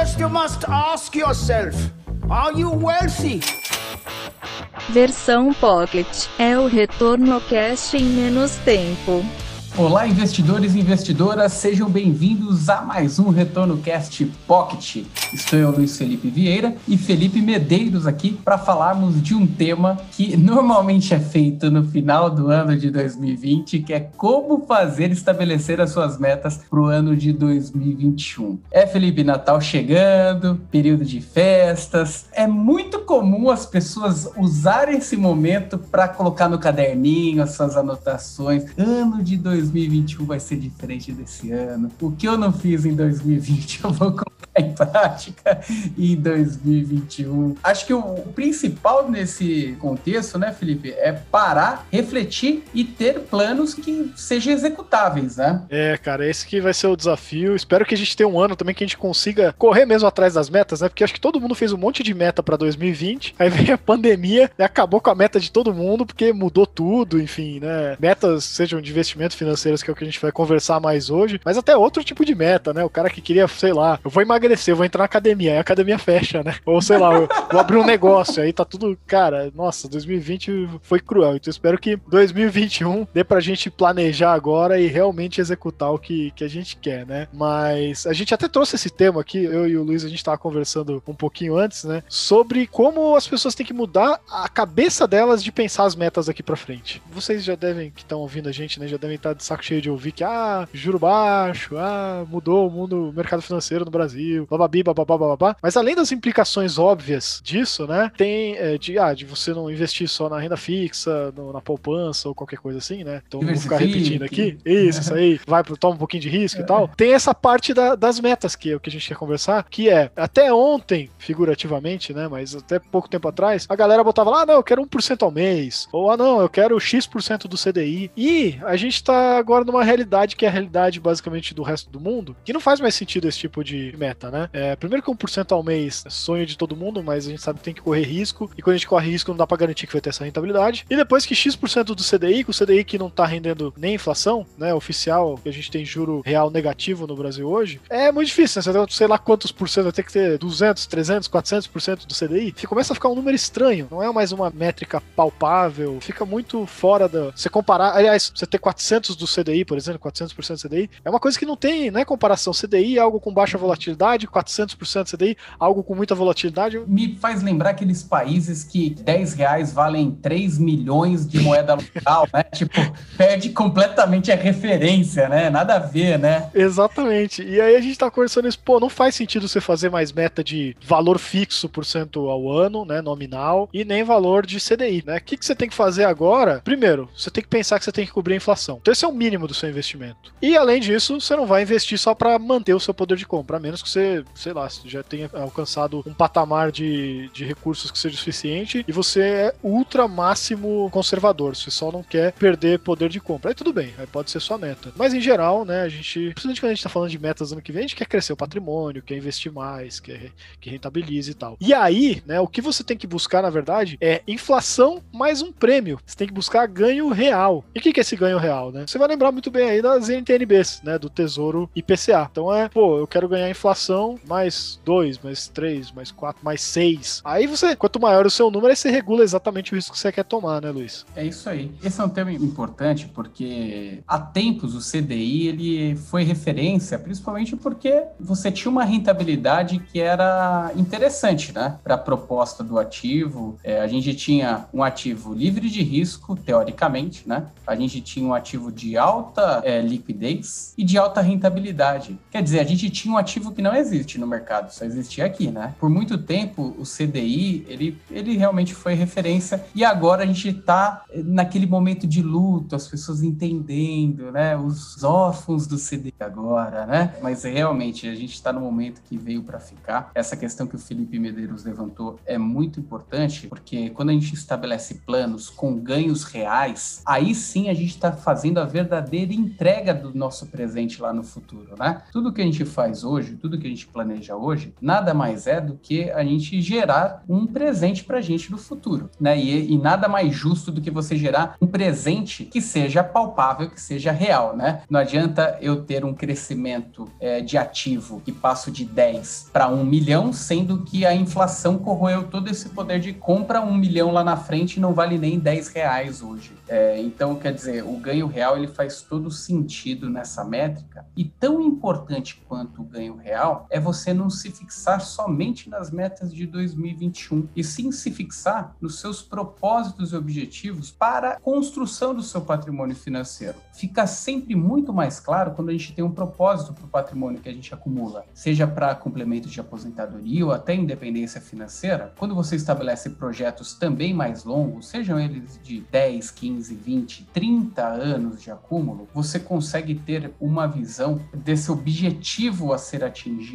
First, you must ask yourself: Are you wealthy? Versão Pocket é o retorno cast em menos tempo. Olá, investidores e investidoras, sejam bem-vindos a mais um Retorno Cast Pocket. Estou eu, Luiz Felipe Vieira e Felipe Medeiros aqui para falarmos de um tema que normalmente é feito no final do ano de 2020, que é como fazer estabelecer as suas metas para o ano de 2021. É, Felipe, Natal chegando, período de festas. É muito comum as pessoas usarem esse momento para colocar no caderninho as suas anotações. Ano de 2021 2021 vai ser diferente desse ano. O que eu não fiz em 2020, eu vou em prática em 2021. Acho que o principal nesse contexto, né, Felipe, é parar, refletir e ter planos que sejam executáveis, né? É, cara, esse que vai ser o desafio. Espero que a gente tenha um ano também que a gente consiga correr mesmo atrás das metas, né? Porque acho que todo mundo fez um monte de meta para 2020. Aí veio a pandemia e acabou com a meta de todo mundo, porque mudou tudo, enfim, né? Metas sejam de investimento financeiro que é o que a gente vai conversar mais hoje, mas até outro tipo de meta, né? O cara que queria, sei lá, eu vou emagrecer, eu vou entrar na academia, aí a academia fecha, né? Ou sei lá, vou abrir um negócio, aí tá tudo, cara, nossa, 2020 foi cruel. Então espero que 2021 dê pra gente planejar agora e realmente executar o que, que a gente quer, né? Mas a gente até trouxe esse tema aqui, eu e o Luiz, a gente tava conversando um pouquinho antes, né? Sobre como as pessoas têm que mudar a cabeça delas de pensar as metas aqui pra frente. Vocês já devem, que estão ouvindo a gente, né? Já devem estar de saco cheio de ouvir que, ah, juro baixo, ah, mudou o mundo, o mercado financeiro no Brasil, bababi, bababá, bababá. Mas além das implicações óbvias disso, né, tem é, de, ah, de você não investir só na renda fixa, no, na poupança ou qualquer coisa assim, né? Então vou ficar repetindo aqui. Isso, isso aí. Vai, toma um pouquinho de risco e tal. Tem essa parte da, das metas que é o que a gente quer conversar, que é, até ontem, figurativamente, né, mas até pouco tempo atrás, a galera botava lá, ah, não, eu quero 1% ao mês, ou ah, não, eu quero X% do CDI. E a gente tá agora numa realidade que é a realidade basicamente do resto do mundo, que não faz mais sentido esse tipo de meta, né? É, primeiro que 1% ao mês é sonho de todo mundo, mas a gente sabe que tem que correr risco, e quando a gente corre risco não dá pra garantir que vai ter essa rentabilidade. E depois que X% do CDI, com o CDI que não tá rendendo nem inflação, né, oficial, que a gente tem juro real negativo no Brasil hoje, é muito difícil, né? Você sei lá quantos por cento vai ter que ter 200, 300, 400% do CDI, começa a ficar um número estranho, não é mais uma métrica palpável, fica muito fora da... Você comparar, aliás, você ter 400 do CDI, por exemplo, 400% CDI, é uma coisa que não tem, né, comparação. CDI é algo com baixa volatilidade, 400% CDI, algo com muita volatilidade. Me faz lembrar aqueles países que 10 reais valem 3 milhões de moeda local, né? Tipo, perde completamente a referência, né? Nada a ver, né? Exatamente. E aí a gente tá conversando isso, pô, não faz sentido você fazer mais meta de valor fixo por cento ao ano, né, nominal, e nem valor de CDI, né? O que, que você tem que fazer agora? Primeiro, você tem que pensar que você tem que cobrir a inflação. Então esse é o mínimo do seu investimento. E além disso, você não vai investir só para manter o seu poder de compra, a menos que você, sei lá, já tenha alcançado um patamar de, de recursos que seja suficiente e você é ultra máximo conservador, você só não quer perder poder de compra. Aí tudo bem, aí pode ser sua meta. Mas em geral, né, a gente, principalmente quando a gente tá falando de metas ano que vem, a gente quer crescer o patrimônio, quer investir mais, quer que rentabilize e tal. E aí, né, o que você tem que buscar, na verdade, é inflação mais um prêmio. Você tem que buscar ganho real. E o que, que é esse ganho real, né? Você vai lembrar muito bem aí das NTNBs, né? Do Tesouro IPCA. Então é, pô, eu quero ganhar inflação mais 2, mais 3, mais 4, mais 6. Aí você, quanto maior o seu número, aí você regula exatamente o risco que você quer tomar, né, Luiz? É isso aí. Esse é um tema importante porque há tempos o CDI ele foi referência, principalmente porque você tinha uma rentabilidade que era interessante, né? Para a proposta do ativo. É, a gente tinha um ativo livre de risco, teoricamente, né? A gente tinha um ativo de alta é, liquidez e de alta rentabilidade. Quer dizer, a gente tinha um ativo que não existe no mercado, só existia aqui, né? Por muito tempo, o CDI, ele, ele realmente foi referência e agora a gente está naquele momento de luto, as pessoas entendendo, né? Os órfãos do CDI agora, né? Mas realmente, a gente está no momento que veio para ficar. Essa questão que o Felipe Medeiros levantou é muito importante, porque quando a gente estabelece planos com ganhos reais, aí sim a gente está fazendo a verdadeira entrega do nosso presente lá no futuro, né? Tudo que a gente faz hoje, tudo que gente planeja hoje, nada mais é do que a gente gerar um presente para a gente no futuro, né? E, e nada mais justo do que você gerar um presente que seja palpável, que seja real, né? Não adianta eu ter um crescimento é, de ativo que passo de 10 para 1 milhão, sendo que a inflação corroeu todo esse poder de compra, 1 milhão lá na frente não vale nem 10 reais hoje. É, então, quer dizer, o ganho real ele faz todo sentido nessa métrica. E tão importante quanto o ganho real é você não se fixar somente nas metas de 2021, e sim se fixar nos seus propósitos e objetivos para a construção do seu patrimônio financeiro. Fica sempre muito mais claro quando a gente tem um propósito para o patrimônio que a gente acumula, seja para complemento de aposentadoria ou até independência financeira. Quando você estabelece projetos também mais longos, sejam eles de 10, 15, 15, 20, 30 anos de acúmulo, você consegue ter uma visão desse objetivo a ser atingido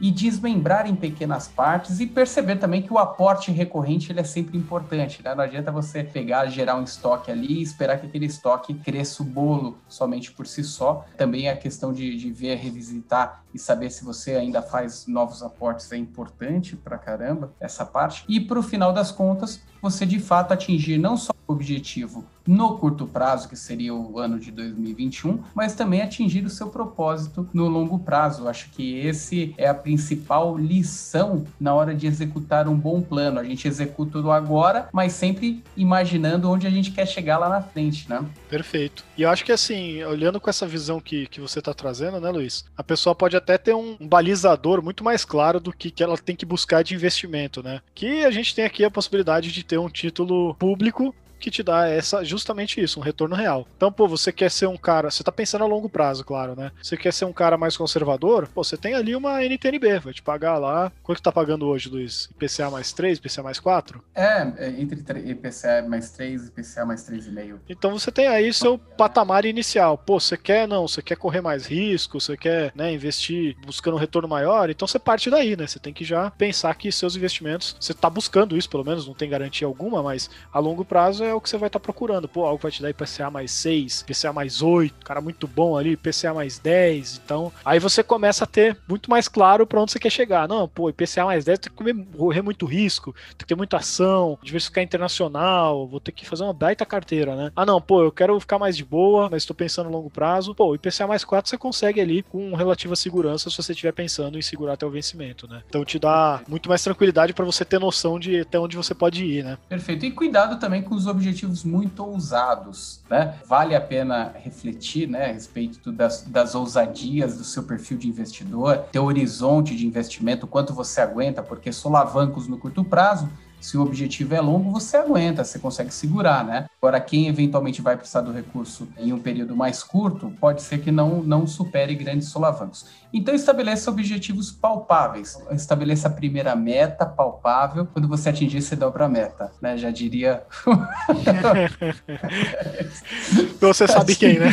e desmembrar em pequenas partes e perceber também que o aporte recorrente ele é sempre importante. Né? Não adianta você pegar, gerar um estoque ali e esperar que aquele estoque cresça o bolo somente por si só. Também a questão de, de ver, revisitar e saber se você ainda faz novos aportes é importante para caramba essa parte. E para o final das contas, você de fato atingir não só o objetivo no curto prazo, que seria o ano de 2021, mas também atingir o seu propósito no longo prazo. Acho que esse é a principal lição na hora de executar um bom plano. A gente executa tudo agora, mas sempre imaginando onde a gente quer chegar lá na frente, né? Perfeito. E eu acho que assim, olhando com essa visão que, que você está trazendo, né, Luiz? A pessoa pode até ter um, um balizador muito mais claro do que, que ela tem que buscar de investimento, né? Que a gente tem aqui a possibilidade de ter um título público que te dá essa justamente isso, um retorno real. Então, pô, você quer ser um cara, você tá pensando a longo prazo, claro, né? Você quer ser um cara mais conservador? Pô, você tem ali uma NTNB, vai te pagar lá. Quanto que tá pagando hoje, Luiz? IPCA mais 3, IPCA mais 4? É, é entre IPCA mais 3 e IPCA mais 3,5. Então você tem aí seu patamar inicial. Pô, você quer não, você quer correr mais risco, você quer, né, investir buscando um retorno maior, então você parte daí, né? Você tem que já pensar que seus investimentos, você tá buscando isso, pelo menos, não tem garantia alguma, mas a longo prazo é é o que você vai estar tá procurando. Pô, algo vai te dar IPCA mais 6, IPCA mais 8, cara muito bom ali, IPCA mais 10. Então, aí você começa a ter muito mais claro para onde você quer chegar. Não, pô, IPCA mais 10 tem que correr muito risco, tem que ter muita ação, diversificar internacional, vou ter que fazer uma baita carteira, né? Ah, não, pô, eu quero ficar mais de boa, mas estou pensando a longo prazo. Pô, IPCA mais 4 você consegue ali com relativa segurança se você estiver pensando em segurar até o vencimento, né? Então te dá muito mais tranquilidade para você ter noção de até onde você pode ir, né? Perfeito. E cuidado também com os objetivos objetivos muito ousados, né? Vale a pena refletir, né, a respeito das, das ousadias do seu perfil de investidor, teu horizonte de investimento, quanto você aguenta, porque solavancos no curto prazo se o objetivo é longo, você aguenta, você consegue segurar, né? Agora, quem eventualmente vai precisar do recurso em um período mais curto, pode ser que não, não supere grandes solavancos. Então, estabeleça objetivos palpáveis. Estabeleça a primeira meta palpável. Quando você atingir, você dobra a meta, né? Já diria. você sabe quem, né?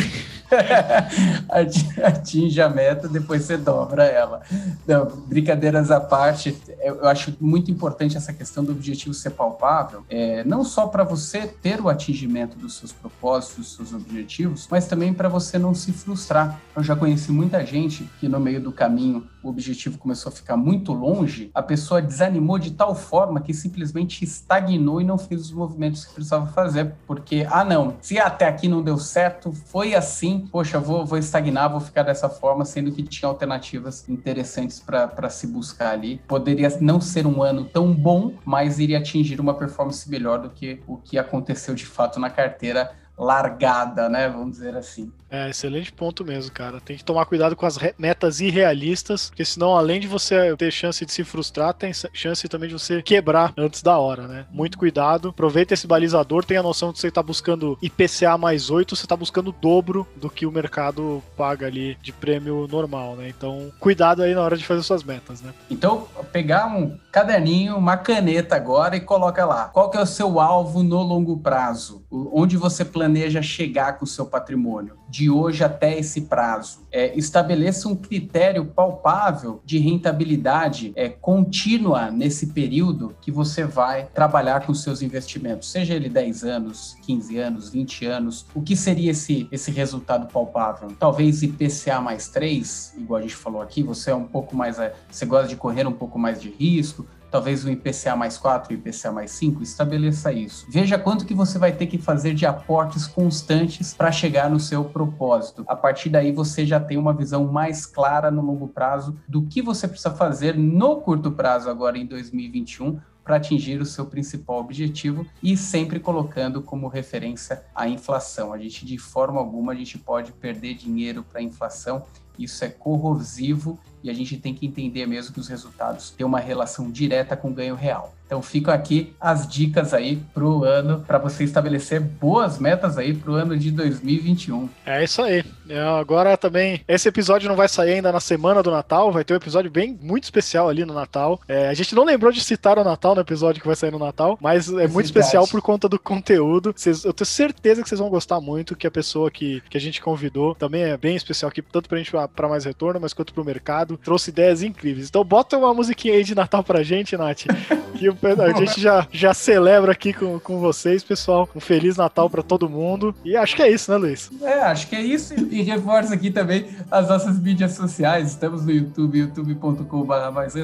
atinge a meta, depois você dobra ela. Não, brincadeiras à parte, eu acho muito importante essa questão do objetivo ser palpável, é, não só para você ter o atingimento dos seus propósitos, dos seus objetivos, mas também para você não se frustrar. Eu já conheci muita gente que no meio do caminho o objetivo começou a ficar muito longe, a pessoa desanimou de tal forma que simplesmente estagnou e não fez os movimentos que precisava fazer, porque, ah, não, se até aqui não deu certo, foi assim, poxa, vou, vou estagnar, vou ficar dessa forma, sendo que tinha alternativas interessantes para se buscar ali. Poderia não ser um ano tão bom, mas iria atingir uma performance melhor do que o que aconteceu de fato na carteira largada, né? Vamos dizer assim. É, excelente ponto mesmo, cara. Tem que tomar cuidado com as metas irrealistas, porque senão, além de você ter chance de se frustrar, tem chance também de você quebrar antes da hora, né? Muito cuidado. Aproveita esse balizador, tenha a noção de você tá buscando IPCA mais 8, você tá buscando o dobro do que o mercado paga ali de prêmio normal, né? Então, cuidado aí na hora de fazer suas metas, né? Então, pegar um caderninho, uma caneta agora e coloca lá. Qual que é o seu alvo no longo prazo? Onde você planeja chegar com o seu patrimônio? De hoje até esse prazo. É, estabeleça um critério palpável de rentabilidade é, contínua nesse período que você vai trabalhar com seus investimentos. Seja ele 10 anos, 15 anos, 20 anos. O que seria esse, esse resultado palpável? Talvez IPCA mais 3, igual a gente falou aqui, você é um pouco mais. É, você gosta de correr um pouco mais de risco, talvez o IPCA mais 4 e o IPCA mais 5, estabeleça isso. Veja quanto que você vai ter que fazer de aportes constantes para chegar no seu propósito. A partir daí você já tem uma visão mais clara no longo prazo do que você precisa fazer no curto prazo agora em 2021 para atingir o seu principal objetivo e sempre colocando como referência a inflação. A gente de forma alguma a gente pode perder dinheiro para a inflação isso é corrosivo e a gente tem que entender mesmo que os resultados têm uma relação direta com o ganho real. Então ficam aqui as dicas aí pro ano para você estabelecer boas metas aí pro ano de 2021. É isso aí. É, agora também esse episódio não vai sair ainda na semana do Natal, vai ter um episódio bem muito especial ali no Natal. É, a gente não lembrou de citar o Natal no episódio que vai sair no Natal, mas é, muito especial por conta do conteúdo. Cês, eu tenho certeza que vocês vão gostar muito, que a pessoa que, que a gente convidou também é bem especial aqui, tanto pra gente para mais retorno, mas quanto pro mercado. Trouxe ideias incríveis. Então bota uma musiquinha aí de Natal pra gente, Nath, que o a gente já, já celebra aqui com, com vocês, pessoal. Um Feliz Natal para todo mundo. E acho que é isso, né, Luiz? É, acho que é isso. E reforça aqui também as nossas mídias sociais. Estamos no YouTube, youtube.com.br mais.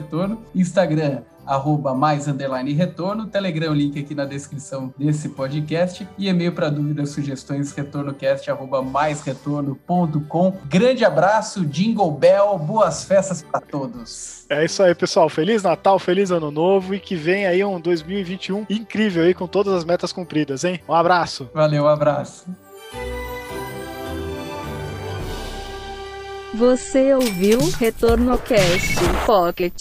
Instagram, arroba mais underline retorno, Telegram, link aqui na descrição desse podcast e e-mail para dúvidas, sugestões, retornocast arroba maisretorno.com. Grande abraço, Jingle Bell, boas festas para todos. É isso aí, pessoal. Feliz Natal, feliz Ano Novo e que vem aí um 2021 incrível aí com todas as metas cumpridas, hein? Um abraço. Valeu, um abraço. Você ouviu Retorno Cast Pocket.